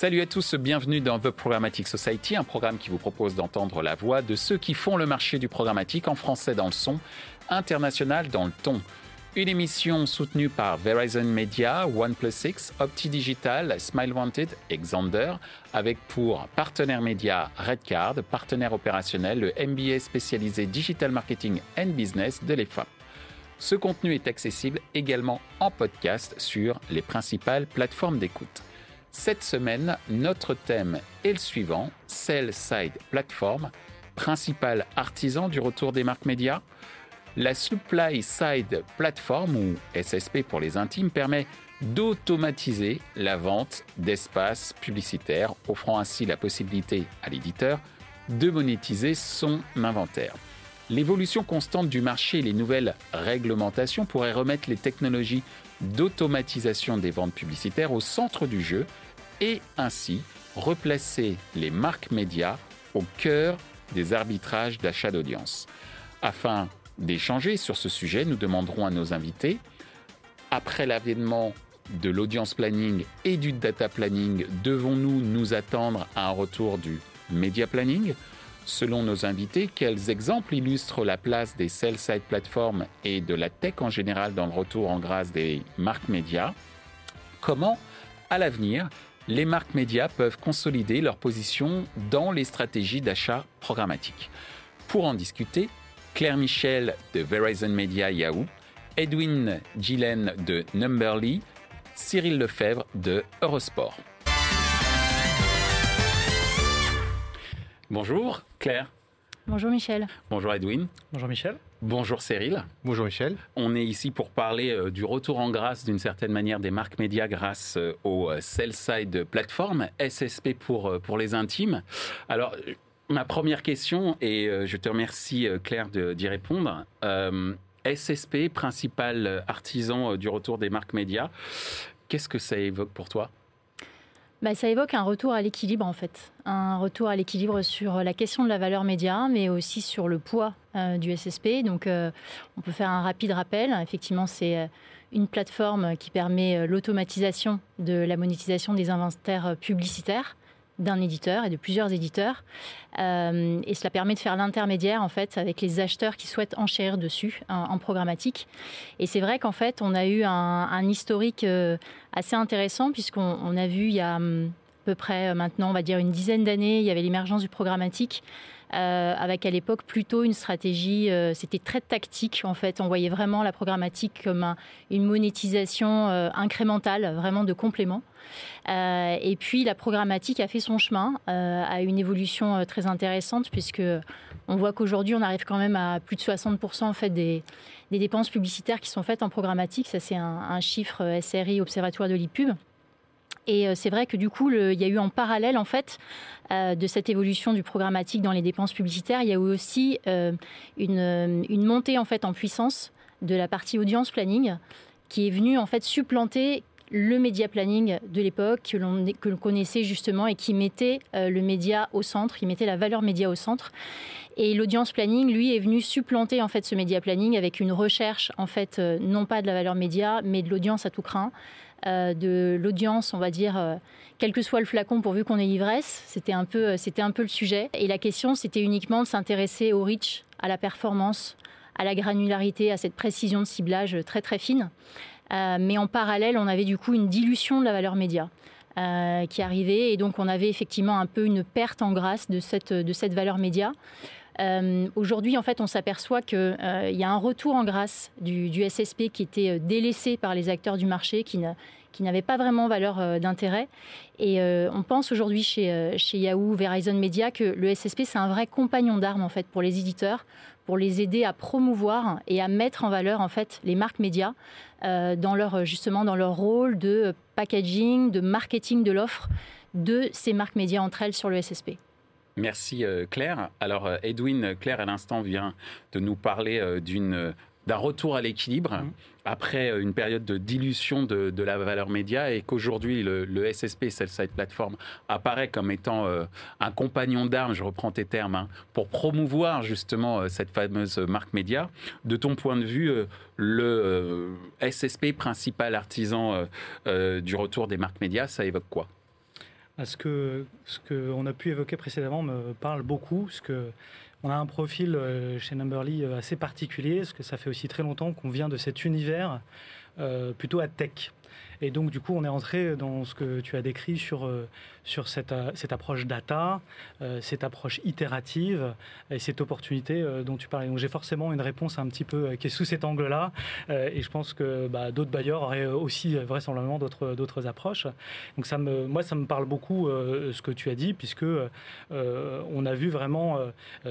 Salut à tous, bienvenue dans The Programmatic Society, un programme qui vous propose d'entendre la voix de ceux qui font le marché du programmatique en français dans le son, international dans le ton. Une émission soutenue par Verizon Media, OnePlus 6, Opti Digital, Smile Wanted et Xander, avec pour partenaire média Redcard, partenaire opérationnel le MBA spécialisé Digital Marketing and Business de l'EFA. Ce contenu est accessible également en podcast sur les principales plateformes d'écoute. Cette semaine, notre thème est le suivant, Sell Side Platform, principal artisan du retour des marques médias. La Supply Side Platform, ou SSP pour les intimes, permet d'automatiser la vente d'espaces publicitaires, offrant ainsi la possibilité à l'éditeur de monétiser son inventaire. L'évolution constante du marché et les nouvelles réglementations pourraient remettre les technologies d'automatisation des ventes publicitaires au centre du jeu et ainsi replacer les marques médias au cœur des arbitrages d'achat d'audience. Afin d'échanger sur ce sujet, nous demanderons à nos invités, après l'avènement de l'audience planning et du data planning, devons-nous nous attendre à un retour du media planning? Selon nos invités, quels exemples illustrent la place des sell-side platforms et de la tech en général dans le retour en grâce des marques médias Comment, à l'avenir, les marques médias peuvent consolider leur position dans les stratégies d'achat programmatique Pour en discuter, Claire Michel de Verizon Media Yahoo, Edwin Gillen de Numberly, Cyril Lefebvre de Eurosport. Bonjour Claire. Bonjour Michel. Bonjour Edwin. Bonjour Michel. Bonjour Cyril. Bonjour Michel. On est ici pour parler euh, du retour en grâce d'une certaine manière des marques médias grâce euh, au euh, sell-side platform, SSP pour, pour les intimes. Alors, Ma première question, et je te remercie Claire d'y répondre. Euh, SSP, principal artisan du retour des marques médias, qu'est-ce que ça évoque pour toi? Bah, ça évoque un retour à l'équilibre en fait, un retour à l'équilibre sur la question de la valeur média, mais aussi sur le poids du SSP. Donc, on peut faire un rapide rappel. Effectivement, c'est une plateforme qui permet l'automatisation de la monétisation des inventaires publicitaires d'un éditeur et de plusieurs éditeurs. Euh, et cela permet de faire l'intermédiaire en fait avec les acheteurs qui souhaitent enchérir dessus en, programmatique. Et c'est vrai qu'en fait on a eu un, historique euh, assez intéressant puisqu'on a vu il y a hum, à peu près euh, maintenant on va dire une dizaine d'années il y avait l'émergence du programmatique avec à l'époque plutôt une stratégie, euh, c'était très tactique en fait. On voyait vraiment la programmatique comme une monétisation euh, incrémentale, vraiment de complément. et puis la programmatique a fait son chemin, a une évolution très intéressante puisque on voit qu'aujourd'hui on arrive quand même à plus de 60% en fait des, dépenses publicitaires qui sont faites en programmatique. Ça c'est un, un chiffre SRI Observatoire de l'IPUB. Et euh, c'est vrai que du coup, il y a eu en parallèle, en fait, euh, de cette évolution du programmatique dans les dépenses publicitaires, il y a eu aussi euh, une, montée en fait en puissance de la partie audience planning qui est venue en fait supplanter le média planning de l'époque que l'on connaissait justement et qui mettait le média au centre, qui mettait la valeur média au centre. Et l'audience planning, lui, est venu supplanter en fait ce média planning avec une recherche en fait non pas de la valeur média, mais de l'audience à tout craint, de l'audience, on va dire, euh, quel que soit le flacon, pourvu qu'on ait l'ivresse. C'était un, peu, euh, un peu le sujet. Et la question, c'était uniquement de s'intéresser au reach, à la performance, à la granularité, à cette précision de ciblage très très fine. mais en parallèle, on avait du coup une dilution de la valeur média. qui arrivait et donc on avait effectivement un peu une perte en grâce de cette, de cette valeur média. Aujourd'hui, en fait, on s'aperçoit qu'il y a un retour en grâce du, SSP qui était délaissé par les acteurs du marché, qui, n'avait pas vraiment valeur euh, d'intérêt. Et euh, on pense aujourd'hui chez, euh, chez Yahoo, Verizon Media, que le SSP, c'est un vrai compagnon d'armes en fait, pour les éditeurs, pour les aider à promouvoir et à mettre en valeur en fait, les marques médias dans leur, justement dans leur rôle de packaging, de marketing de l'offre de ces marques médias entre elles sur le SSP. Merci Claire. Alors Edwin, Claire à l'instant vient de nous parler d'une d'un retour à l'équilibre mmh. après euh, une période de dilution de, la valeur média et qu'aujourd'hui le, SSP, Sell-Side Platform, apparaît comme étant euh, un compagnon d'armes, je reprends tes termes, hein, pour promouvoir justement euh, cette fameuse marque média. De ton point de vue, le SSP, principal artisan du retour des marques médias, ça évoque quoi? À ce que ce qu'on a pu évoquer précédemment me parle beaucoup, parce que on a un profil chez Numberly assez particulier, parce que ça fait aussi très longtemps qu'on vient de cet univers plutôt à tech. Et donc, du coup, on est entré dans ce que tu as décrit sur, euh, sur cette, euh, cette approche data, euh, cette approche itérative et cette opportunité dont tu parlais. Donc, j'ai forcément une réponse un petit peu qui est sous cet angle-là. Et je pense que bah, d'autres bailleurs auraient aussi vraisemblablement d'autres, d'autres approches. Donc, ça me, moi, ça me parle beaucoup ce que tu as dit, puisque on a vu vraiment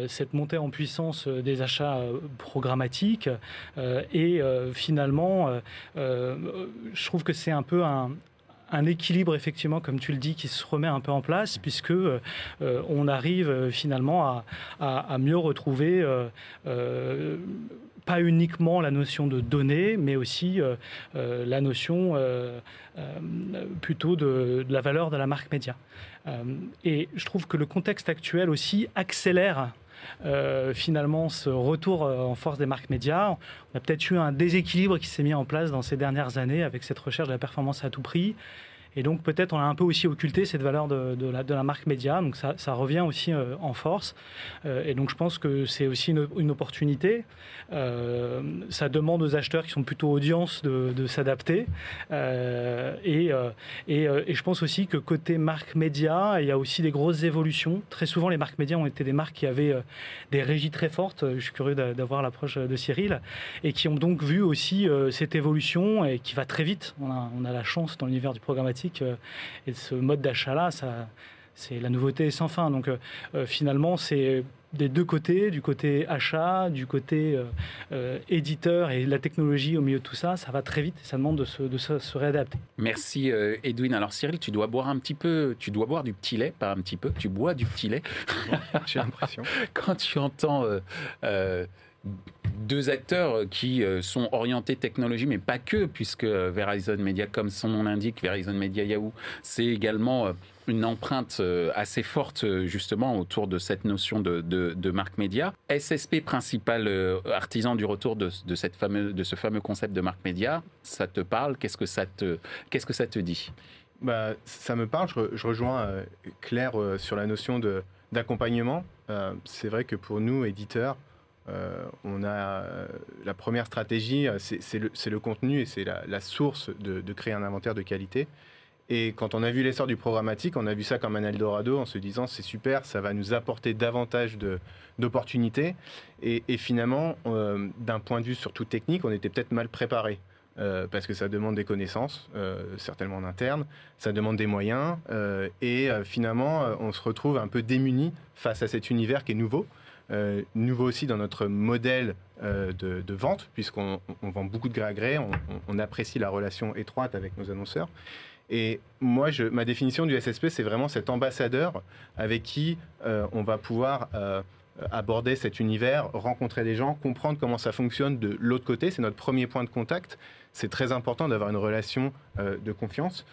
cette montée en puissance des achats programmatiques. et finalement, je trouve que c'est un peu un, équilibre effectivement, comme tu le dis, qui se remet un peu en place, puisque euh, on arrive euh, finalement à, mieux retrouver euh, pas uniquement la notion de données, mais aussi la notion plutôt de, de, la valeur de la marque média. et je trouve que le contexte actuel aussi accélère euh, finalement ce retour euh, en force des marques médias. On a peut-être eu un déséquilibre qui s'est mis en place dans ces dernières années avec cette recherche de la performance à tout prix. Et donc peut-être on a un peu aussi occulté cette valeur de, la, marque média, donc ça, revient aussi euh, en force. Euh, et donc je pense que c'est aussi une, opportunité. Euh, ça demande aux acheteurs qui sont plutôt audience de, s'adapter. et, et, et, je pense aussi que côté marque média, il y a aussi des grosses évolutions. Très souvent les marques médias ont été des marques qui avaient des régies très fortes. Je suis curieux d'avoir l'approche de Cyril. Et qui ont donc vu aussi cette évolution et qui va très vite. On a, on a la chance dans l'univers du programmatique euh, et ce mode d'achat-là, ça, c'est la nouveauté sans fin. Donc euh, euh, finalement, c'est des deux côtés, du côté achat, du côté éditeur et la technologie au milieu de tout ça, ça va très vite et ça demande de se, de se, réadapter. Merci Edwin. Alors Cyril, tu dois boire un petit peu, tu dois boire du petit lait, pas un petit peu, tu bois du petit lait. J'ai l'impression. Quand tu entends deux acteurs qui euh, sont orientés technologie, mais pas que, puisque Verizon Media, comme son nom l'indique, Verizon Media Yahoo, c'est également euh, une empreinte euh, assez forte justement autour de cette notion de, marque média. SSP, principal artisan du retour de, cette fameux, de ce fameux concept de marque média, ça te parle? Qu'est-ce que ça te, que ça te dit? Bah, Ça me parle, je, rejoins Claire sur la notion d'accompagnement. c'est vrai que pour nous, éditeurs, euh, on a euh, la première stratégie, euh, c'est le, contenu et c'est la, source de, créer un inventaire de qualité. Et quand on a vu l'essor du programmatique, on a vu ça comme un Eldorado en se disant c'est super, ça va nous apporter davantage d'opportunités. Et, finalement, d'un point de vue surtout technique, on était peut-être mal préparé. parce que ça demande des connaissances, certainement en interne, ça demande des moyens, et finalement, on se retrouve un peu démuni face à cet univers qui est nouveau. Euh, nouveau aussi dans notre modèle euh, de, vente, puisqu'on vend beaucoup de gré à gré, on, apprécie la relation étroite avec nos annonceurs. Et moi, ma définition du SSP, c'est vraiment cet ambassadeur avec qui euh, on va pouvoir aborder cet univers, rencontrer des gens, comprendre comment ça fonctionne de l'autre côté. C'est notre premier point de contact. C'est très important d'avoir une relation de confiance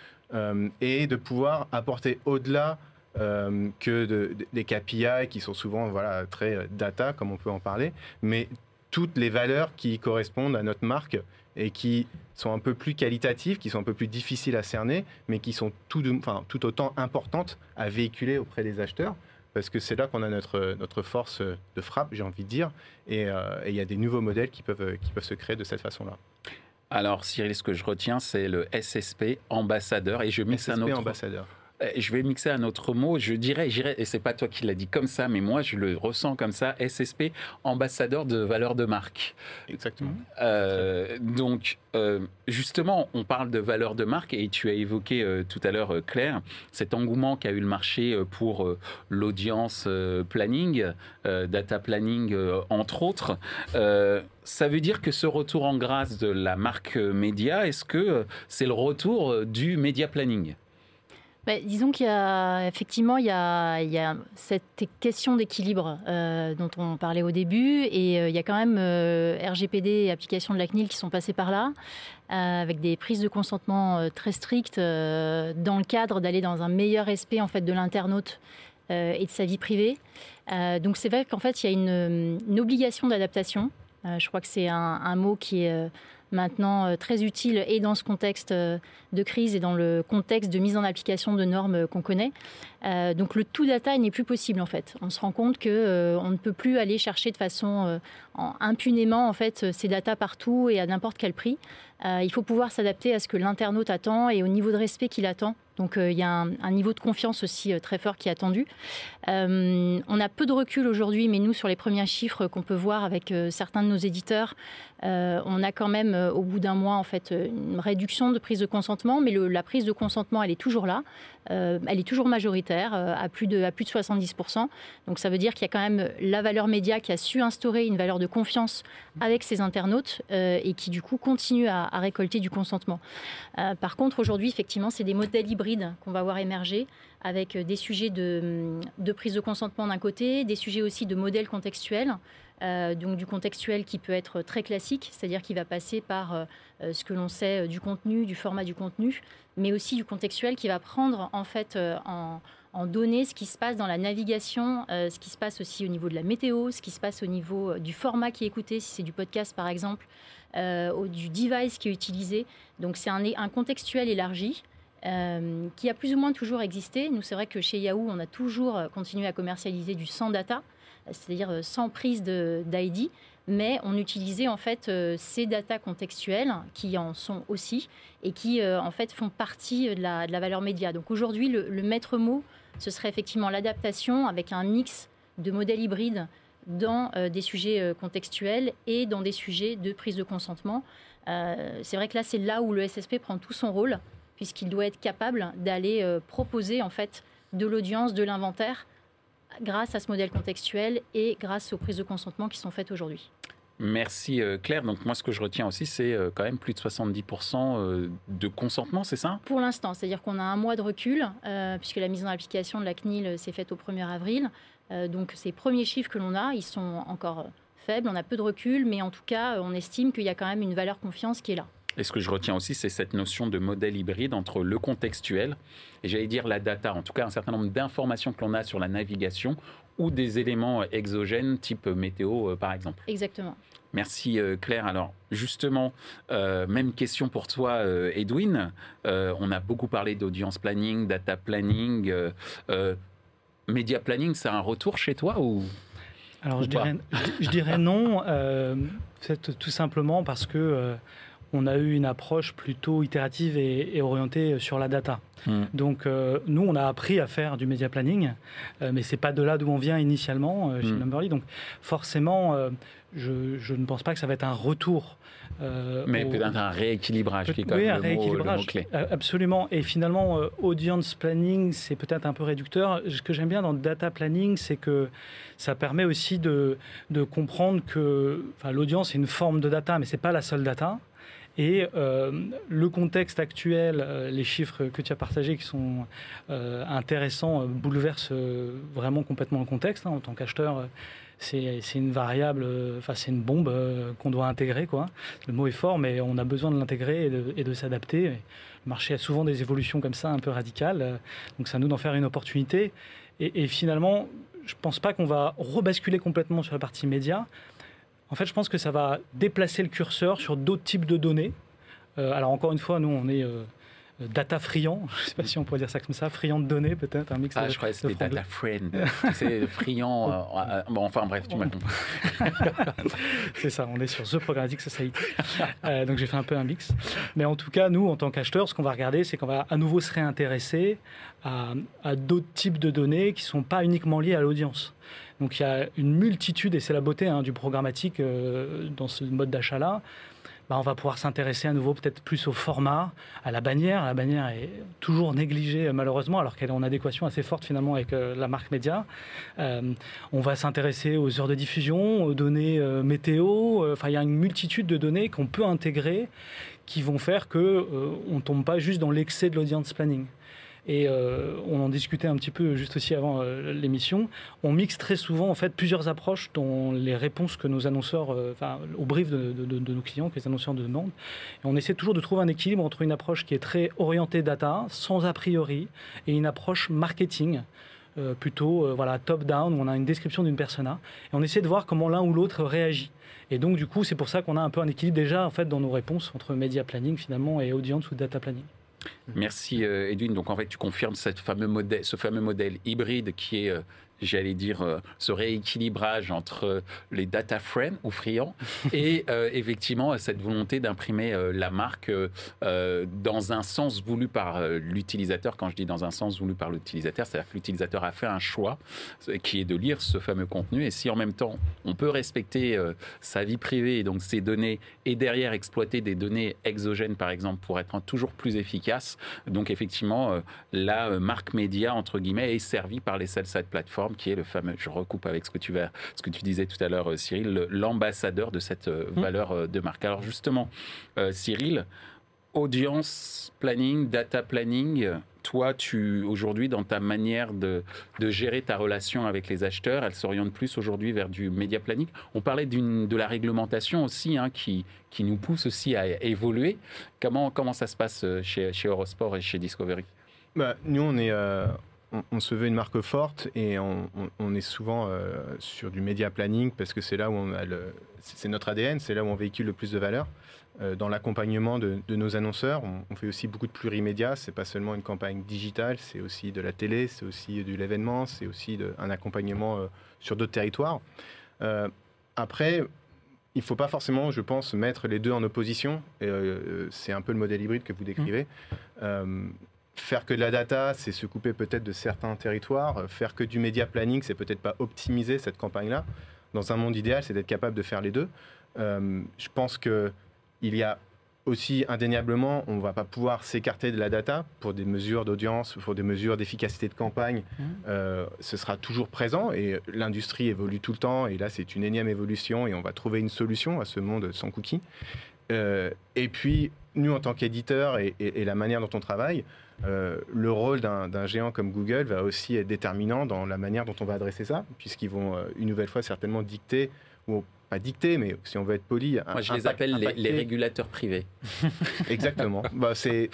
et de pouvoir apporter au-delà euh, que des KPI qui sont souvent voilà, très euh, data, comme on peut en parler, mais toutes les valeurs qui correspondent à notre marque et qui sont un peu plus qualitatives, qui sont un peu plus difficiles à cerner, mais qui sont tout, enfin, tout autant importantes à véhiculer auprès des acheteurs parce que c'est là qu'on a notre, notre force de frappe, j'ai envie de dire, et euh, il y a des nouveaux modèles qui peuvent, qui peuvent se créer de cette façon-là. Alors Cyril, ce que je retiens, c'est le SSP ambassadeur, et je mets ça un autre... ambassadeur. Euh, je vais mixer un autre mot. Je dirais, et c'est pas toi qui l'as dit comme ça, mais moi je le ressens comme ça. SSP, ambassadeur de valeur de marque. Exactement. Euh, donc, euh, justement, on parle de valeur de marque et tu as évoqué tout à l'heure, Claire, cet engouement qu'a eu le marché pour l'audience planning, data planning, entre autres. ça veut dire que ce retour en grâce de la marque média, est-ce que c'est le retour du média planning? Bah, disons qu'il y a effectivement il y a, cette question d'équilibre euh, dont on parlait au début et euh, il y a quand même euh, RGPD et applications de la CNIL qui sont passées par là avec des prises de consentement très strictes dans le cadre d'aller dans un meilleur respect en fait de l'internaute et de sa vie privée. donc c'est vrai qu'en fait il y a une, une obligation d'adaptation. je crois que c'est un, un, mot qui est maintenant très utile et dans ce contexte de crise et dans le contexte de mise en application de normes qu'on connaît. donc le tout data n'est plus possible en fait. On se rend compte que on ne peut plus aller chercher de façon impunément en fait ces data partout et à n'importe quel prix. il faut pouvoir s'adapter à ce que l'internaute attend et au niveau de respect qu'il attend donc euh, il y a un, niveau de confiance aussi euh, très fort qui est attendu. Euh, on a peu de recul aujourd'hui, mais nous, sur les premiers chiffres qu'on peut voir avec certains de nos éditeurs, on a quand même, au bout d'un mois, en fait, une réduction de prise de consentement, mais la prise de consentement, elle est toujours là. elle est toujours majoritaire, à, plus de, à plus de 70%. Donc ça veut dire qu'il y a quand même la valeur média qui a su instaurer une valeur de confiance avec ses internautes et qui, du coup, continue à, à récolter du consentement. par contre, aujourd'hui, effectivement, c'est des modèles hybrides qu'on va voir émerger avec euh, des sujets de, prise de consentement d'un côté, des sujets aussi de modèles contextuels. Euh, donc du contextuel qui peut être très classique, c'est-à-dire qui va passer par euh, ce que l'on sait du contenu, du format du contenu, mais aussi du contextuel qui va prendre en fait en, données ce qui se passe dans la navigation, ce qui se passe aussi au niveau de la météo, ce qui se passe au niveau du format qui est écouté, si c'est du podcast par exemple, du device qui est utilisé. Donc c'est un contextuel élargi. Euh, qui a plus ou moins toujours existé. Nous, c'est vrai que chez Yahoo, on a toujours euh, continué à commercialiser du sans data, c'est-à-dire euh, sans prise d'ID, mais on utilisait en fait ces data contextuelles qui en sont aussi et qui en fait font partie de la, valeur média. Donc aujourd'hui, le, maître mot, ce serait effectivement l'adaptation avec un mix de modèles hybrides dans des sujets contextuels et dans des sujets de prise de consentement. c'est vrai que là, c'est là où le SSP prend tout son rôle puisqu'il doit être capable d'aller euh, proposer en fait de l'audience, de l'inventaire, grâce à ce modèle contextuel et grâce aux prises de consentement qui sont faites aujourd'hui. Merci euh, Claire. Donc moi ce que je retiens aussi c'est euh, quand même plus de 70% de consentement, c'est ça? Pour l'instant, c'est-à-dire qu'on a un mois de recul puisque la mise en application de la CNIL s'est faite au 1er avril. donc ces premiers chiffres que l'on a, ils sont encore faibles, on a peu de recul, mais en tout cas on estime qu'il y a quand même une valeur confiance qui est là. Et ce que je retiens aussi, c'est cette notion de modèle hybride entre le contextuel et j'allais dire la data, en tout cas un certain nombre d'informations que l'on a sur la navigation ou des éléments exogènes type météo euh, par exemple. Exactement. Merci euh, Claire. Alors justement, euh, même question pour toi Edwin. on a beaucoup parlé d'audience planning, data planning. Média planning, c'est un retour chez toi ou alors je dirais, je, dirais, non, tout simplement parce que on a eu une approche plutôt itérative et, orientée sur la data. Hmm. Donc euh, nous, on a appris à faire du media planning, euh, mais c'est pas de là d'où on vient initialement euh, chez hmm. Numberly. Donc forcément, je, ne pense pas que ça va être un retour. mais peut-être un rééquilibrage qui est quand même le, mot, clé. Absolument. Et finalement, audience planning, c'est peut-être un peu réducteur. Ce que j'aime bien dans data planning, c'est que ça permet aussi de, de comprendre que l'audience est une forme de data, mais c'est pas la seule data. Et euh, le contexte actuel, euh, les chiffres que tu as partagés qui sont euh, intéressants, bouleversent vraiment complètement le contexte. Hein. En tant qu'acheteur, c'est une variable, enfin c'est une bombe qu'on doit intégrer. Le mot est fort, mais on a besoin de l'intégrer et de, s'adapter. Le marché a souvent des évolutions comme ça, un peu radicales. Donc c'est à nous d'en faire une opportunité. Et, et finalement, je ne pense pas qu'on va rebasculer complètement sur la partie média. En fait, je pense que ça va déplacer le curseur sur d'autres types de données. Euh, alors encore une fois, nous, on est euh, data friand, je ne sais pas si on pourrait dire ça comme ça, friand de données peut-être, un mix ah, je croyais que c'était data friend, c'est friand, euh, bon enfin bref, tu m'as compris. c'est ça, on est sur The Programmatic Society, donc j'ai fait un peu un mix. Mais en tout cas, nous, en tant qu'acheteurs, ce qu'on va regarder, c'est qu'on va à nouveau se réintéresser à, à d'autres types de données qui ne sont pas uniquement liées à l'audience. Donc il y a une multitude, et c'est la beauté hein, du programmatique euh, dans ce mode d'achat-là, bah, on va pouvoir s'intéresser à nouveau peut-être plus au format, à la bannière. La bannière est toujours négligée malheureusement, alors qu'elle est en adéquation assez forte finalement avec euh, la marque média. Euh, on va s'intéresser aux heures de diffusion, aux données météo. Enfin, il y a une multitude de données qu'on peut intégrer qui vont faire que on tombe pas juste dans l'excès de l'audience planning. Et euh, on en discutait un petit peu juste aussi avant euh, l'émission. On mixe très souvent en fait plusieurs approches dans les réponses que nos annonceurs, euh, au brief de, nos clients, que les annonceurs nous demandent. Et on essaie toujours de trouver un équilibre entre une approche qui est très orientée data, sans a priori, et une approche marketing. plutôt voilà, top-down, où on a une description d'une persona, et on essaie de voir comment l'un ou l'autre réagit. Et donc, du coup, c'est pour ça qu'on a un peu un équilibre déjà en fait, dans nos réponses entre média planning finalement et audience ou data planning. Merci Edwin. Donc en fait, tu confirmes cette fameux modèle, ce fameux modèle hybride qui est j'allais dire, euh, ce rééquilibrage entre les data friends ou friands et euh, effectivement cette volonté d'imprimer euh, la marque dans un sens voulu par l'utilisateur. Quand je dis dans un sens voulu par l'utilisateur, c'est-à-dire que l'utilisateur a fait un choix qui est de lire ce fameux contenu. Et si en même temps on peut respecter sa vie privée et donc ses données et derrière exploiter des données exogènes par exemple pour être toujours plus efficace, donc effectivement la marque média entre guillemets est servie par les sell-side qui est le fameux, je recoupe avec ce que tu, vas, ce que tu disais tout à l'heure, euh, Cyril, l'ambassadeur de cette euh, mmh. valeur euh, de marque. Alors justement, Cyril, audience planning, data planning, toi, tu aujourd'hui, dans ta manière de, de, gérer ta relation avec les acheteurs, elle s'oriente plus aujourd'hui vers du média planning. On parlait de la réglementation aussi, hein, qui, qui nous pousse aussi à évoluer. Comment, comment ça se passe chez, chez Eurosport et chez Discovery? Bah, Nous, on est, on, se veut une marque forte et on, est souvent euh, sur du média planning parce que c'est là où on a le, c'est notre ADN, c'est là où on véhicule le plus de valeur. Euh, dans l'accompagnement de, nos annonceurs, on, fait aussi beaucoup de plurimédia. C'est pas seulement une campagne digitale, c'est aussi de la télé, c'est aussi de l'événement, c'est aussi un accompagnement euh, sur d'autres territoires. après, il ne faut pas forcément, je pense, mettre les deux en opposition. c'est un peu le modèle hybride que vous décrivez. Mmh faire que de la data, c'est se couper peut-être de certains territoires. Euh, faire que du média planning, c'est peut-être pas optimiser cette campagne-là. Dans un monde idéal, c'est d'être capable de faire les deux. Euh, je pense que il y a aussi indéniablement, on ne va pas pouvoir s'écarter de la data pour des mesures d'audience, pour des mesures d'efficacité de campagne. Mmh. Euh, ce sera toujours présent et l'industrie évolue tout le temps. Et là, c'est une énième évolution et on va trouver une solution à ce monde sans cookies. et puis, nous, en tant qu'éditeurs et, la manière dont on travaille, euh, le rôle d'un géant comme Google va aussi être déterminant dans la manière dont on va adresser ça, puisqu'ils vont euh, une nouvelle fois certainement dicter, ou pas dicter, mais si on veut être poli. Moi, je les appelle les, régulateurs privés. Exactement. bah,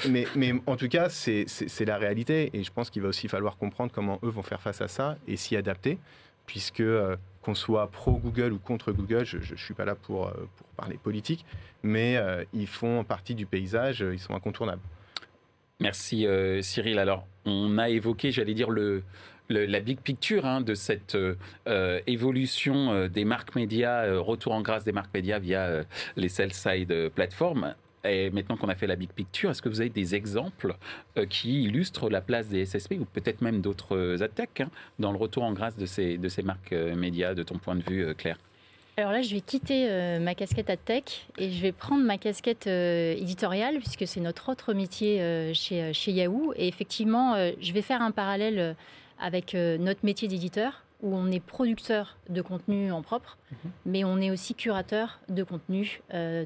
mais, mais, en tout cas, c'est la réalité, et je pense qu'il va aussi falloir comprendre comment eux vont faire face à ça et s'y adapter, puisque euh, qu'on soit pro Google ou contre Google, je ne suis pas là pour, pour parler politique, mais ils font partie du paysage, ils sont incontournables. Merci euh, Cyril. Alors, on a évoqué, j'allais dire, le, la big picture hein, de cette euh, évolution euh, des marques médias, retour en grâce des marques médias via les sell-side plateformes. Et maintenant qu'on a fait la big picture, est-ce que vous avez des exemples qui illustrent la place des SSP ou peut-être même d'autres attaques hein, dans le retour en grâce de ces, de ces marques médias, de ton point de vue, Claire? Alors là, je vais quitter euh, ma casquette à tech et je vais prendre ma casquette euh, éditoriale puisque c'est notre autre métier euh, chez, chez, Yahoo. Et effectivement, je vais faire un parallèle avec notre métier d'éditeur où on est producteur de contenu en propre, mhm. mais on est aussi curateur de contenu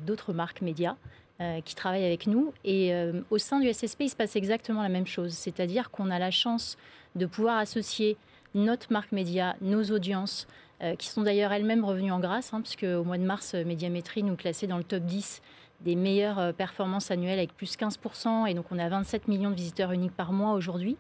d'autres marques médias qui travaillent avec nous. Et au sein du SSP, il se passe exactement la même chose, c'est-à-dire qu'on a la chance de pouvoir associer notre marque média, nos audiences, euh, qui sont d'ailleurs elles-mêmes revenues en grâce, hein, puisque au mois de mars, euh, Médiamétrie nous classait dans le top 10 des meilleures euh, performances annuelles avec plus 15%, et donc on a 27 millions de visiteurs uniques par mois aujourd'hui.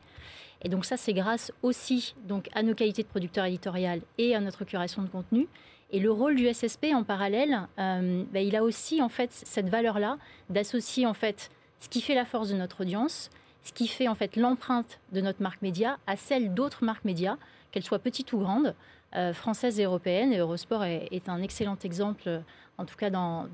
Et donc ça, c'est grâce aussi donc, à nos qualités de producteur éditorial et à notre curation de contenu. Et le rôle du SSP en parallèle, bah, il a aussi en fait cette valeur-là d'associer en fait ce qui fait la force de notre audience, ce qui fait en fait l'empreinte de notre marque média à celle d'autres marques médias, qu'elles soient petites ou grandes. Euh, française et européenne. Et Eurosport est, un excellent exemple, en tout cas dans,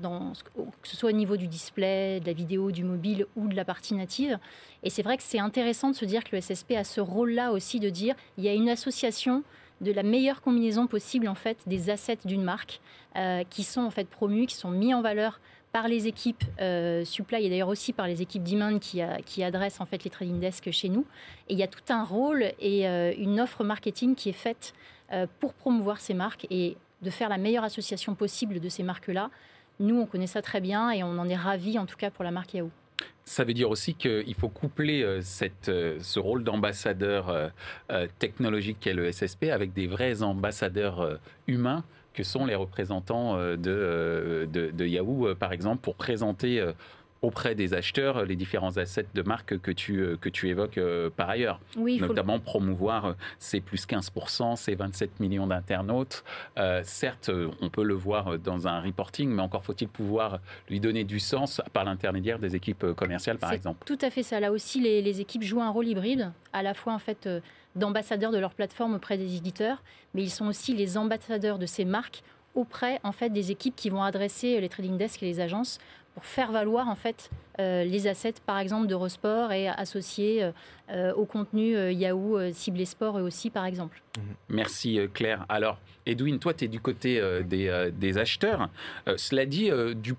que ce soit au niveau du display, de la vidéo, du mobile ou de la partie native. Et c'est vrai que c'est intéressant de se dire que le SSP a ce rôle-là aussi de dire il y a une association de la meilleure combinaison possible en fait des assets d'une marque euh, qui sont en fait promus, qui sont mis en valeur par les équipes euh, supply et d'ailleurs aussi par les équipes demand qui, qui, adressent en fait les trading desks chez nous. Et il y a tout un rôle et une offre marketing qui est faite euh, pour promouvoir ces marques et de faire la meilleure association possible de ces marques-là. Nous, on connaît ça très bien et on en est ravis, en tout cas pour la marque Yahoo. Ça veut dire aussi qu'il faut coupler euh, euh, ce rôle d'ambassadeur technologique qu'est le SSP avec des vrais ambassadeurs humains que sont les représentants de, de Yahoo, par exemple, pour présenter auprès des acheteurs les différents assets de marque que tu, que tu évoques par ailleurs. Oui, Notamment promouvoir ces plus 15%, ces 27 millions d'internautes. certes, on peut le voir dans un reporting, mais encore faut-il pouvoir lui donner du sens par l'intermédiaire des équipes commerciales, par exemple. Tout à fait ça. Là aussi, les, les équipes jouent un rôle hybride, à la fois en fait d'ambassadeurs de leur plateforme auprès des éditeurs, mais ils sont aussi les ambassadeurs de ces marques auprès en fait des équipes qui vont adresser les trading desks et les agences pour faire valoir en fait euh, les assets par exemple d'Eurosport et associer euh, euh, au contenu Yahoo ciblé sport aussi par exemple. Merci Claire. Alors Edwin, toi tu es du côté des, des, acheteurs. cela dit, du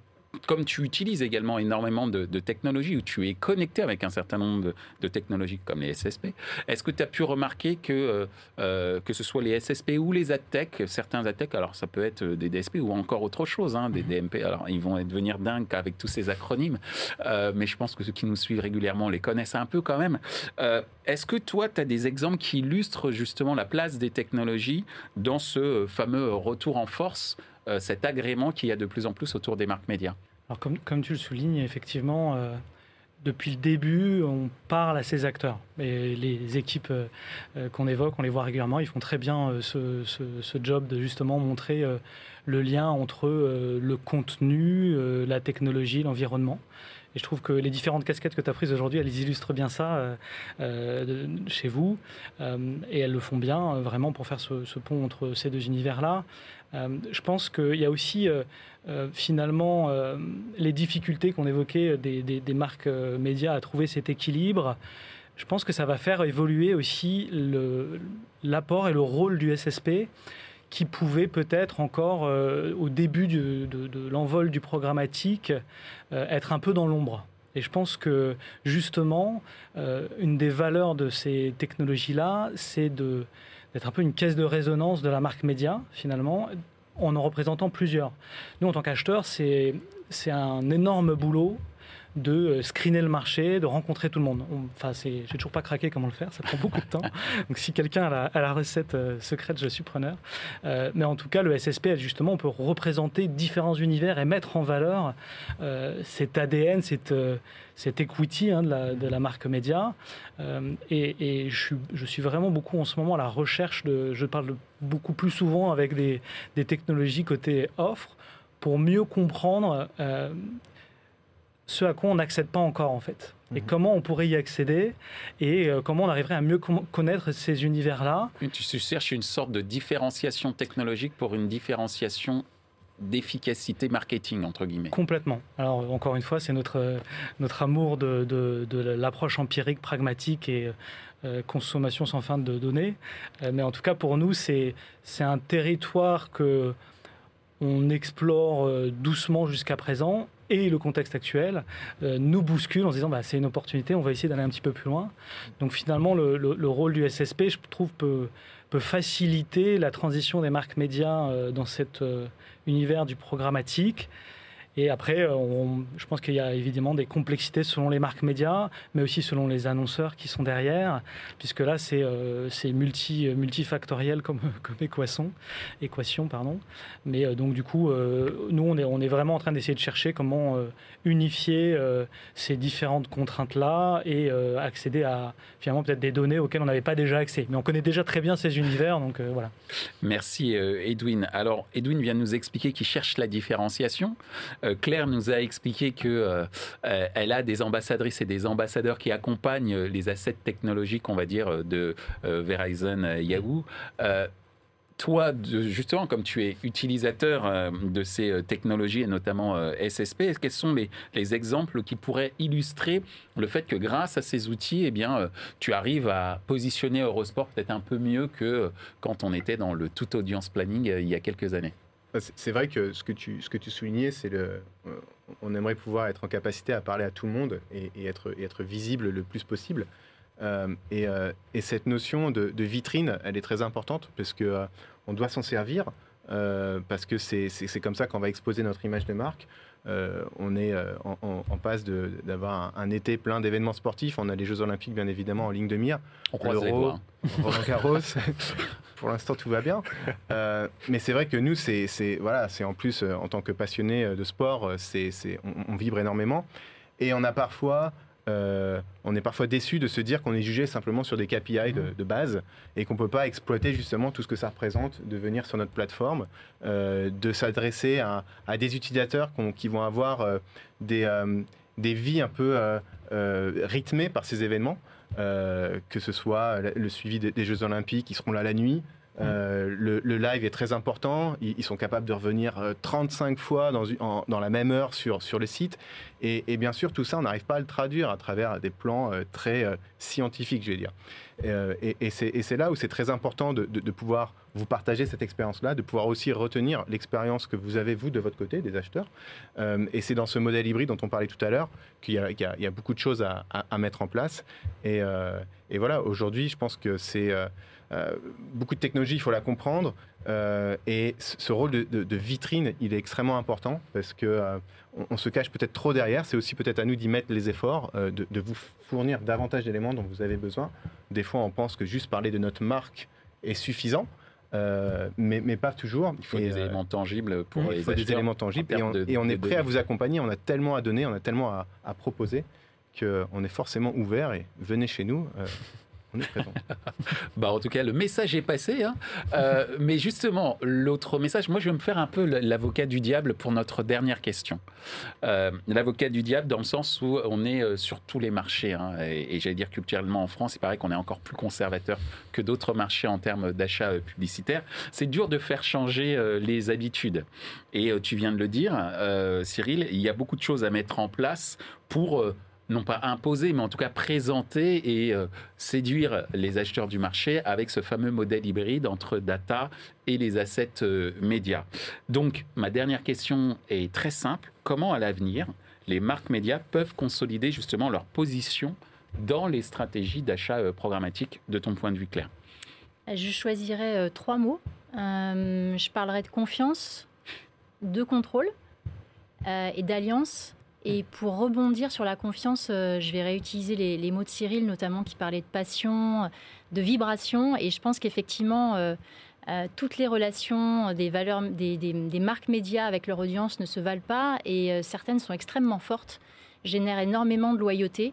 comme tu utilises également énormément de, technologies, où tu es connecté avec un certain nombre de, technologies comme les SSP, est-ce que tu as pu remarquer que, euh, euh, que ce soit les SSP ou les AdTech, certains AdTech, alors ça peut être des DSP ou encore autre chose, hein, des DMP, mhm. alors ils vont devenir dingues avec tous ces acronymes, euh, mais je pense que ceux qui nous suivent régulièrement les connaissent un peu quand même. est-ce que toi, tu as des exemples qui illustrent justement la place des technologies dans ce fameux retour en force euh, cet agrément qu'il y a de plus en plus autour des marques médias Alors comme, tu le soulignes, effectivement, euh, depuis le début, on parle à ces acteurs. Et les équipes euh, qu'on évoque, on les voit régulièrement, ils font très bien ce, job de justement montrer le lien entre le contenu, la technologie, l'environnement. Et je trouve que les différentes casquettes que tu as prises aujourd'hui, elles illustrent bien ça chez vous. et elles le font bien, vraiment, pour faire ce pont entre ces deux univers-là. Euh, je pense qu'il y a aussi euh, euh, finalement les difficultés qu'on évoquait des, marques médias à trouver cet équilibre je pense que ça va faire évoluer aussi l'apport et le rôle du SSP qui pouvait peut-être encore au début de, l'envol du programmatique être un peu dans l'ombre. Et je pense que justement, une des valeurs de ces technologies-là, c'est de d'être un peu une caisse de résonance de la marque média, finalement, en en représentant plusieurs. Nous, en tant qu'acheteurs, c'est un énorme boulot de euh, screener le marché, de rencontrer tout le monde. enfin, j'ai toujours pas craqué comment le faire, ça prend beaucoup de temps. Donc, si quelqu'un a, la recette euh, secrète, je suis preneur. Euh, mais en tout cas, le SSP, justement, on peut représenter différents univers et mettre en valeur cet ADN, cette, cette equity hein, de, la, marque média. et, je, suis, je, suis, vraiment beaucoup en ce moment à la recherche de. Je parle beaucoup plus souvent avec des, des technologies côté offre pour mieux comprendre ce à quoi on n'accède pas encore en fait. Et mhm. comment on pourrait y accéder et euh, comment on arriverait à mieux connaître ces univers-là. Tu cherches une sorte de différenciation technologique pour une différenciation d'efficacité marketing, entre guillemets. Complètement. Alors, encore une fois, c'est notre, notre amour de, de, l'approche empirique, pragmatique et euh, consommation sans fin de données. Euh, mais en tout cas, pour nous, c'est un territoire que on explore doucement jusqu'à présent et le contexte actuel euh, nous bouscule en se disant bah, c'est une opportunité, on va essayer d'aller un petit peu plus loin. Donc finalement, le, rôle du SSP, je trouve, peut, faciliter la transition des marques médias euh, dans cet euh, univers du programmatique et après, euh, je pense qu'il y a évidemment des complexités selon les marques médias, mais aussi selon les annonceurs qui sont derrière, puisque là, c'est euh, multi, multifactoriel comme, équation. Pardon. Mais euh, donc, du coup, nous, on est, on est vraiment en train d'essayer de chercher comment unifier ces différentes contraintes-là et accéder à finalement peut-être des données auxquelles on n'avait pas déjà accès. Mais on connaît déjà très bien ces univers, donc voilà. Merci Edwin. Alors, Edwin vient de nous expliquer qu'il cherche la différenciation. Euh, Claire nous a expliqué que euh, euh, elle a des ambassadrices et des ambassadeurs qui accompagnent les assets technologiques, on va dire, de Verizon, Yahoo. Toi, justement, comme tu es utilisateur de ces technologies et notamment SSP, quels sont les, exemples qui pourraient illustrer le fait que grâce à ces outils, eh bien, tu arrives à positionner Eurosport peut-être un peu mieux que quand on était dans le tout audience planning il y a quelques années? C'est vrai que ce que tu, ce que tu soulignais, c'est le. Euh, on aimerait pouvoir être en capacité à parler à tout le monde et, être, être visible le plus possible. Euh, euh, et, cette notion de, vitrine, elle est très importante parce que on doit s'en servir parce que c'est comme ça qu'on va exposer notre image de marque. Euh, on est euh, en, passe d'avoir un, été plein d'événements sportifs. On a les Jeux Olympiques, bien évidemment, en ligne de mire. On croise. Roland Garros. Pour l'instant, tout va bien. Euh, mais c'est vrai que nous, c'est voilà, en plus, en tant que passionnés de sport, c'est on, vibre énormément. Et on a parfois euh, on est parfois déçu de se dire qu'on est jugé simplement sur des KPI de, mmh. base et qu'on ne peut pas exploiter justement tout ce que ça représente de venir sur notre plateforme, euh, de s'adresser à, des utilisateurs qui vont avoir euh, des, des, vies un peu rythmées par ces événements, que ce soit le suivi des, Jeux Olympiques qui seront là la nuit, euh, le, live est très important. Ils, sont capables de revenir 35 euh, fois dans, la même heure sur, le site. Et, bien sûr, tout ça, on n'arrive pas à le traduire à travers des plans euh, très scientifiques, je vais dire. et, c'est là où c'est très important de, pouvoir vous partager cette expérience-là, de pouvoir aussi retenir l'expérience que vous avez, vous, de votre côté, des acheteurs. et c'est dans ce modèle hybride dont on parlait tout à l'heure qu'il y, a beaucoup de choses à, mettre en place. Et voilà, aujourd'hui, je pense que c'est euh, beaucoup de technologie, il faut la comprendre. Euh, et ce rôle de, vitrine, il est extrêmement important parce que euh, on, se cache peut-être trop derrière. C'est aussi peut-être à nous d'y mettre les efforts, de, vous fournir davantage d'éléments dont vous avez besoin. Des fois, on pense que juste parler de notre marque est suffisant. mais, pas toujours. Il faut des éléments tangibles pour Il faut des éléments tangibles et on, est prêt à vous accompagner. On a tellement à donner, on a tellement à, à proposer qu'on est forcément ouvert et venez chez nous. bah, en tout cas, le message est passé. Hein. Euh, mais justement, l'autre message, moi, je vais me faire un peu l'avocat du diable pour notre dernière question. Euh, l'avocat du diable dans le sens où on est euh, sur tous les marchés. Hein, et, j'allais dire culturellement en France, il paraît qu'on est encore plus conservateur que d'autres marchés en termes d'achat publicitaire. C'est dur de faire changer les habitudes. Et tu viens de le dire, Cyril, il y a beaucoup de choses à mettre en place pour non pas imposer, mais en tout cas présenter et euh, séduire les acheteurs du marché avec ce fameux modèle hybride entre data et les assets euh, médias. Donc, ma dernière question est très simple. Comment, à l'avenir, les marques médias peuvent consolider justement leur position dans les stratégies d'achat euh, programmatique de ton point de vue, Claire? Je choisirais trois mots. je parlerai de confiance, de contrôle et d'alliance et pour rebondir sur la confiance, euh, je vais réutiliser les, mots de Cyril, notamment qui parlait de passion, de vibration. Et je pense qu'effectivement, euh, euh, toutes les relations des, valeurs, des, marques médias avec leur audience ne se valent pas. Et certaines sont extrêmement fortes, génèrent énormément de loyauté.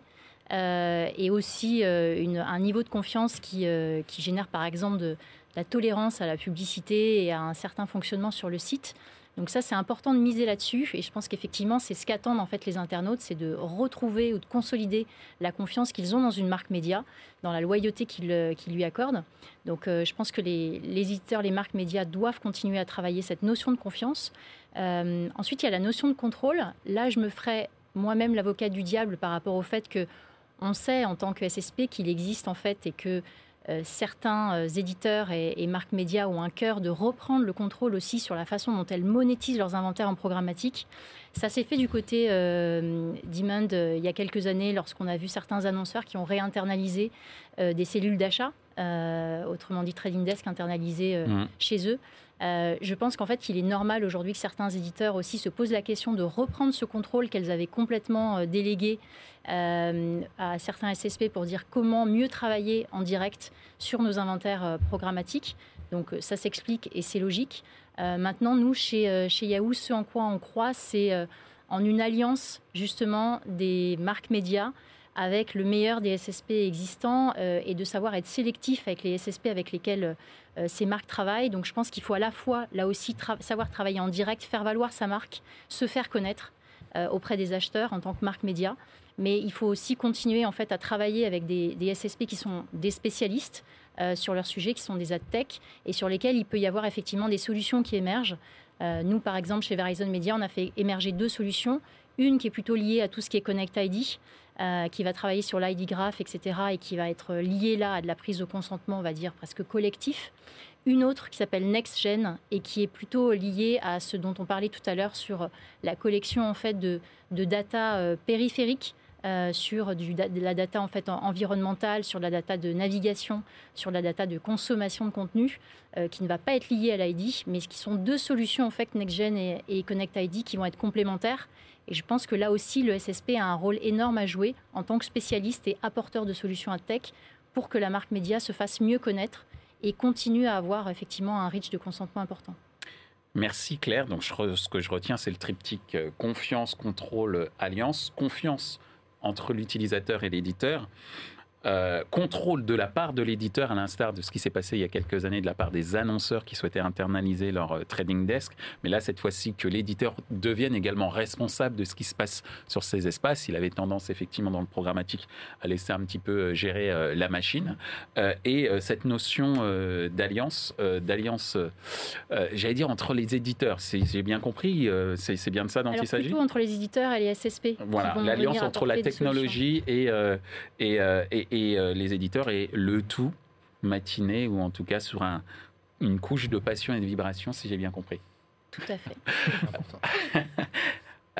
et aussi un niveau de confiance qui, qui génère par exemple de la tolérance à la publicité et à un certain fonctionnement sur le site. Donc ça, c'est important de miser là-dessus. Et je pense qu'effectivement, c'est ce qu'attendent en fait les internautes, c'est de retrouver ou de consolider la confiance qu'ils ont dans une marque média, dans la loyauté qu'ils euh, lui accordent. Donc euh, je pense que les, éditeurs, les marques médias doivent continuer à travailler cette notion de confiance. Euh, ensuite, il y a la notion de contrôle. Là, je me ferai moi-même l'avocat du diable par rapport au fait que on sait en tant que SSP qu'il existe en fait et que euh, certains euh, éditeurs et, marques médias ont un cœur de reprendre le contrôle aussi sur la façon dont elles monétisent leurs inventaires en programmatique. Ça s'est fait du côté euh, Demand il y a quelques années lorsqu'on a vu certains annonceurs qui ont réinternalisé des cellules d'achat, autrement dit Trading Desk internalisé mmh. chez eux. Euh, je pense qu'en fait, il est normal aujourd'hui que certains éditeurs aussi se posent la question de reprendre ce contrôle qu'elles avaient complètement euh, délégué euh, à certains SSP pour dire comment mieux travailler en direct sur nos inventaires programmatiques. Donc ça s'explique et c'est logique. maintenant, nous, chez, chez Yahoo, ce en quoi on croit, c'est en une alliance justement des marques médias avec le meilleur des SSP existants et de savoir être sélectif avec les SSP avec lesquels euh, ces marques travaillent. Donc je pense qu'il faut à la fois, là aussi, savoir travailler en direct, faire valoir sa marque, se faire connaître euh, auprès des acheteurs en tant que marque média. Mais il faut aussi continuer en fait à travailler avec des, SSP qui sont des spécialistes euh, sur leur sujet, qui sont des ad tech et sur lesquels il peut y avoir effectivement des solutions qui émergent. nous, par exemple, chez Verizon Media, on a fait émerger deux solutions. Une qui est plutôt liée à tout ce qui est Connect ID, euh, qui va travailler sur l'ID graph, etc., et qui va être lié là à de la prise de consentement, on va dire, presque collectif. Une autre qui s'appelle NextGen et qui est plutôt liée à ce dont on parlait tout à l'heure sur la collection en fait de, data euh, périphérique euh, sur de la data en fait environnementale, sur la data de navigation, sur la data de consommation de contenu, qui ne va pas être liée à l'ID, mais qui sont deux solutions en fait NextGen et, et Connect ID qui vont être complémentaires et je pense que là aussi, le SSP a un rôle énorme à jouer en tant que spécialiste et apporteur de solutions à tech pour que la marque média se fasse mieux connaître et continue à avoir effectivement un reach de consentement important. Merci Claire. Donc ce que je retiens, c'est le triptyque confiance, contrôle, alliance. Confiance entre l'utilisateur et l'éditeur. Euh, contrôle de la part de l'éditeur, à l'instar de ce qui s'est passé il y a quelques années de la part des annonceurs qui souhaitaient internaliser leur euh, trading desk. Mais là, cette fois-ci, que l'éditeur devienne également responsable de ce qui se passe sur ces espaces. Il avait tendance, effectivement, dans le programmatique, à laisser un petit peu euh, gérer la machine. et cette notion d'alliance, d'alliance, j'allais dire, entre les éditeurs. J'ai bien compris, c'est bien de ça dont il s'agit? Plutôt entre les éditeurs et les SSP. Voilà, l'alliance entre la technologie et, et, et et euh, les éditeurs et le tout matiné ou en tout cas sur un, une couche de passion et de vibration, si j'ai bien compris. Tout à fait.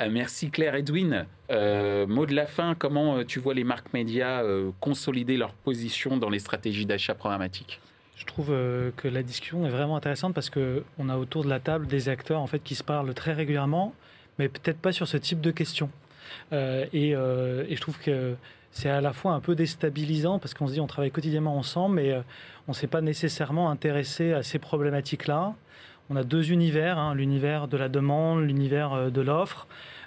Euh, merci Claire Edwin. Euh, mot de la fin, comment tu vois les marques médias consolider leur position dans les stratégies d'achat programmatique je trouve que la discussion est vraiment intéressante parce qu'on a autour de la table des acteurs en fait qui se parlent très régulièrement, mais peut-être pas sur ce type de questions. et, et, je trouve que c'est à la fois un peu déstabilisant parce qu'on se dit on travaille quotidiennement ensemble, mais euh, on ne s'est pas nécessairement intéressé à ces problématiques-là. On a deux univers, hein, l'univers de la demande, l'univers euh, de l'offre,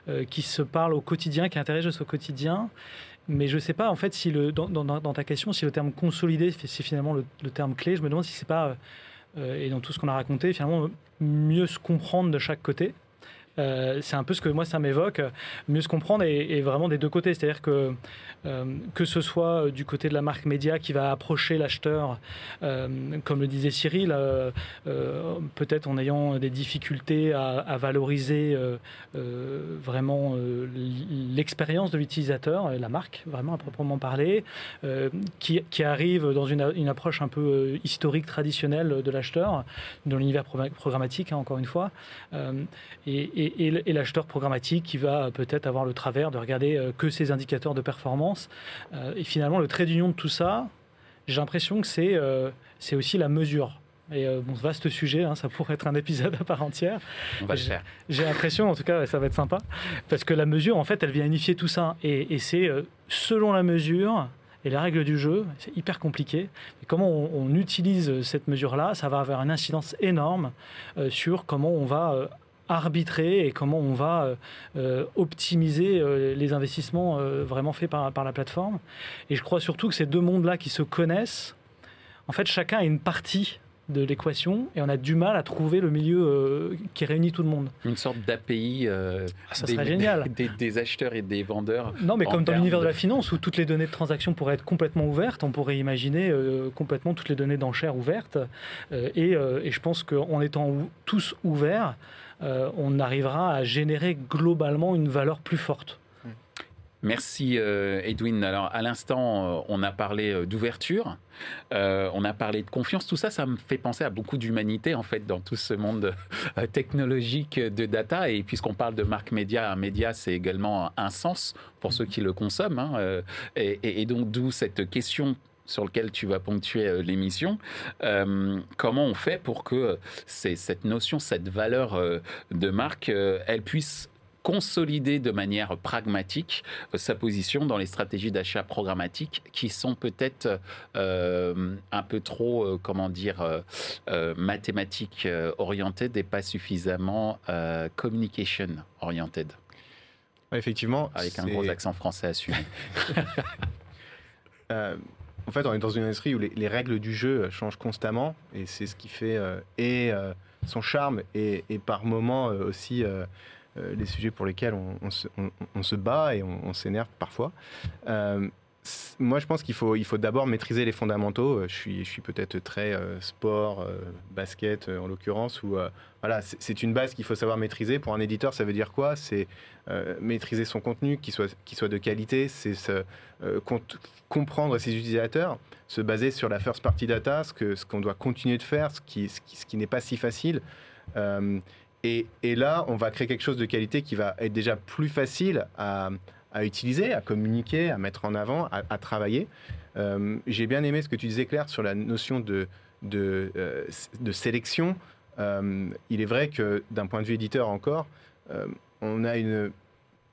euh, qui se parlent au quotidien, qui interagissent au quotidien. Mais je ne sais pas, en fait, si dans, ta question, si le terme consolidé, c'est finalement le, terme clé. Je me demande si c'est pas, et dans tout ce qu'on a raconté, finalement, mieux se comprendre de chaque côté. C'est un peu ce que moi ça m'évoque, mieux se comprendre et, vraiment des deux côtés. C'est-à-dire que euh, que ce soit euh, du côté de la marque média qui va approcher l'acheteur, euh, comme le disait Cyril, peut-être en ayant des difficultés à, valoriser vraiment l'expérience de l'utilisateur, la marque, vraiment à proprement parler, qui, arrive dans une, approche un peu historique, traditionnelle de l'acheteur, dans l'univers programmatique, hein, encore une fois, et l'acheteur programmatique qui va peut-être avoir le travers de regarder que ses indicateurs de performance euh, et finalement, le trait d'union de tout ça, j'ai l'impression que c'est euh, c'est aussi la mesure. Et euh, bon, vaste sujet, hein, ça pourrait être un épisode à part entière. On va le faire. J'ai l'impression, en tout cas, ça va être sympa, parce que la mesure, en fait, elle vient unifier tout ça. Et, c'est selon la mesure et les règles du jeu, c'est hyper compliqué. Et comment on, utilise cette mesure-là, ça va avoir une incidence énorme sur comment on va arbitrer et comment on va euh, euh, optimiser euh, les investissements vraiment faits par, par la plateforme. Et je crois surtout que ces deux mondes-là qui se connaissent, en fait, chacun a une partie de l'équation et on a du mal à trouver le milieu qui réunit tout le monde. Une sorte d'API ah, serait génial. Des, acheteurs et des vendeurs. Non, mais comme dans l'univers de... la finance où toutes les données de transaction pourraient être complètement ouvertes, on pourrait imaginer complètement toutes les données d'enchères ouvertes. Et, et, je pense qu'en étant tous ouverts, euh, on arrivera à générer globalement une valeur plus forte. Merci euh, Edwin. Alors à l'instant, euh, on a parlé d'ouverture, on a parlé de confiance. Tout ça, ça me fait penser à beaucoup d'humanité en fait dans tout ce monde technologique de data. Et puisqu'on parle de marque média, un média c'est également un sens pour ceux qui le consomment. Hein, et, donc d'où cette question sur lequel tu vas ponctuer euh, l'émission. Euh, comment on fait pour que cette notion, cette valeur euh, de marque, elle puisse consolider de manière pragmatique sa position dans les stratégies d'achat programmatique qui sont peut-être un peu trop, comment dire, mathématiques orientées et pas suffisamment communication oriented. effectivement. Avec un gros accent français assumé. En fait, on est dans une industrie où les, règles du jeu changent constamment et c'est ce qui fait euh, et euh, son charme et, par moments euh, aussi les sujets pour lesquels on, se, bat et on, s'énerve parfois. Moi, je pense qu'il faut, il faut d'abord maîtriser les fondamentaux. Je suis, je suis peut-être très sport, basket en l'occurrence, où voilà, c'est une base qu'il faut savoir maîtriser. Pour un éditeur, ça veut dire quoi? C'est maîtriser son contenu, qui soit, qui soit de qualité, c'est comprendre ses utilisateurs, se baser sur la first party data, ce qu'on ce qu'on doit continuer de faire, ce qui, ce qui, n'est pas si facile. Euh, et, et, là, on va créer quelque chose de qualité qui va être déjà plus facile à, à utiliser, à communiquer, à mettre en avant, à, travailler. Euh, j'ai bien aimé ce que tu disais, Claire, sur la notion de, de, euh, de sélection. il est vrai que d'un point de vue éditeur encore, on a une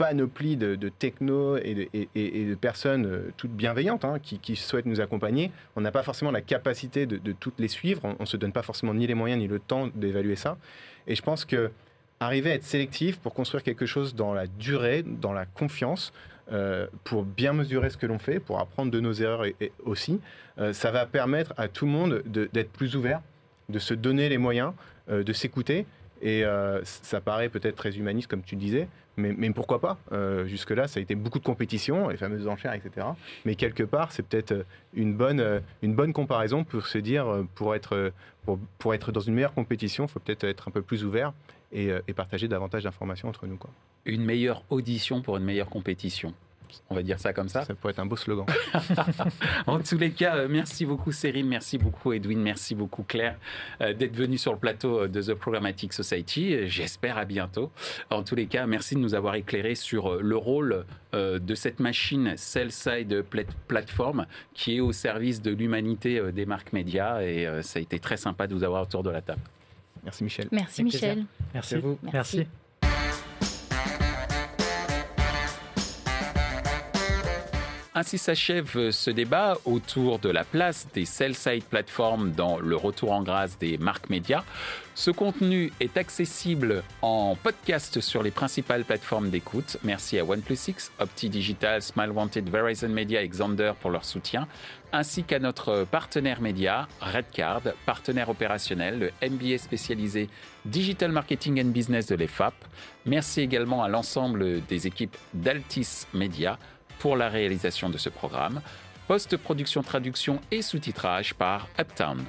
panoplie de, techno et de, personnes euh, toutes bienveillantes hein, qui, souhaitent nous accompagner. On n'a pas forcément la capacité de, toutes les suivre. On ne se donne pas forcément ni les moyens ni le temps d'évaluer ça. Et je pense que arriver à être sélectif pour construire quelque chose dans la durée, dans la confiance, euh, pour bien mesurer ce que l'on fait, pour apprendre de nos erreurs aussi, euh, ça va permettre à tout le monde d'être plus ouvert, de se donner les moyens, euh, de s'écouter. Et ça paraît peut-être très humaniste, comme tu disais, mais, pourquoi pas Jusque-là, ça a été beaucoup de compétition, les fameuses enchères, etc. Mais quelque part, c'est peut-être une bonne, une bonne comparaison pour se dire, pour être, pour être dans une meilleure compétition, il faut peut-être être un peu plus ouvert et, et partager davantage d'informations entre nous. Quoi une meilleure audition pour une meilleure compétition. On va dire ça comme ça. Ça pourrait être un beau slogan. en tous les cas, euh, merci beaucoup Cyril, merci beaucoup Edwin, merci beaucoup Claire euh, d'être venu sur le plateau euh, de The Programmatic Society. J'espère à bientôt. En tous les cas, merci de nous avoir éclairé sur le rôle de cette machine sell-side platform qui est au service de l'humanité des marques médias et ça a été très sympa de vous avoir autour de la table. Merci Michel. Merci Michel. Merci à vous. merci. Ainsi s'achève ce débat autour de la place des sell-side platforms dans le retour en grâce des marques médias. Ce contenu est accessible en podcast sur les principales plateformes d'écoute. Merci à OnePlus Opti Digital, Smile Wanted, Verizon Media et Xander pour leur soutien, ainsi qu'à notre partenaire média, Redcard, partenaire opérationnel, le MBA spécialisé Digital Marketing and Business de l'EFAP. Merci également à l'ensemble des équipes d'Altis Media pour la réalisation de ce programme. Post-production, traduction et sous-titrage par Uptown.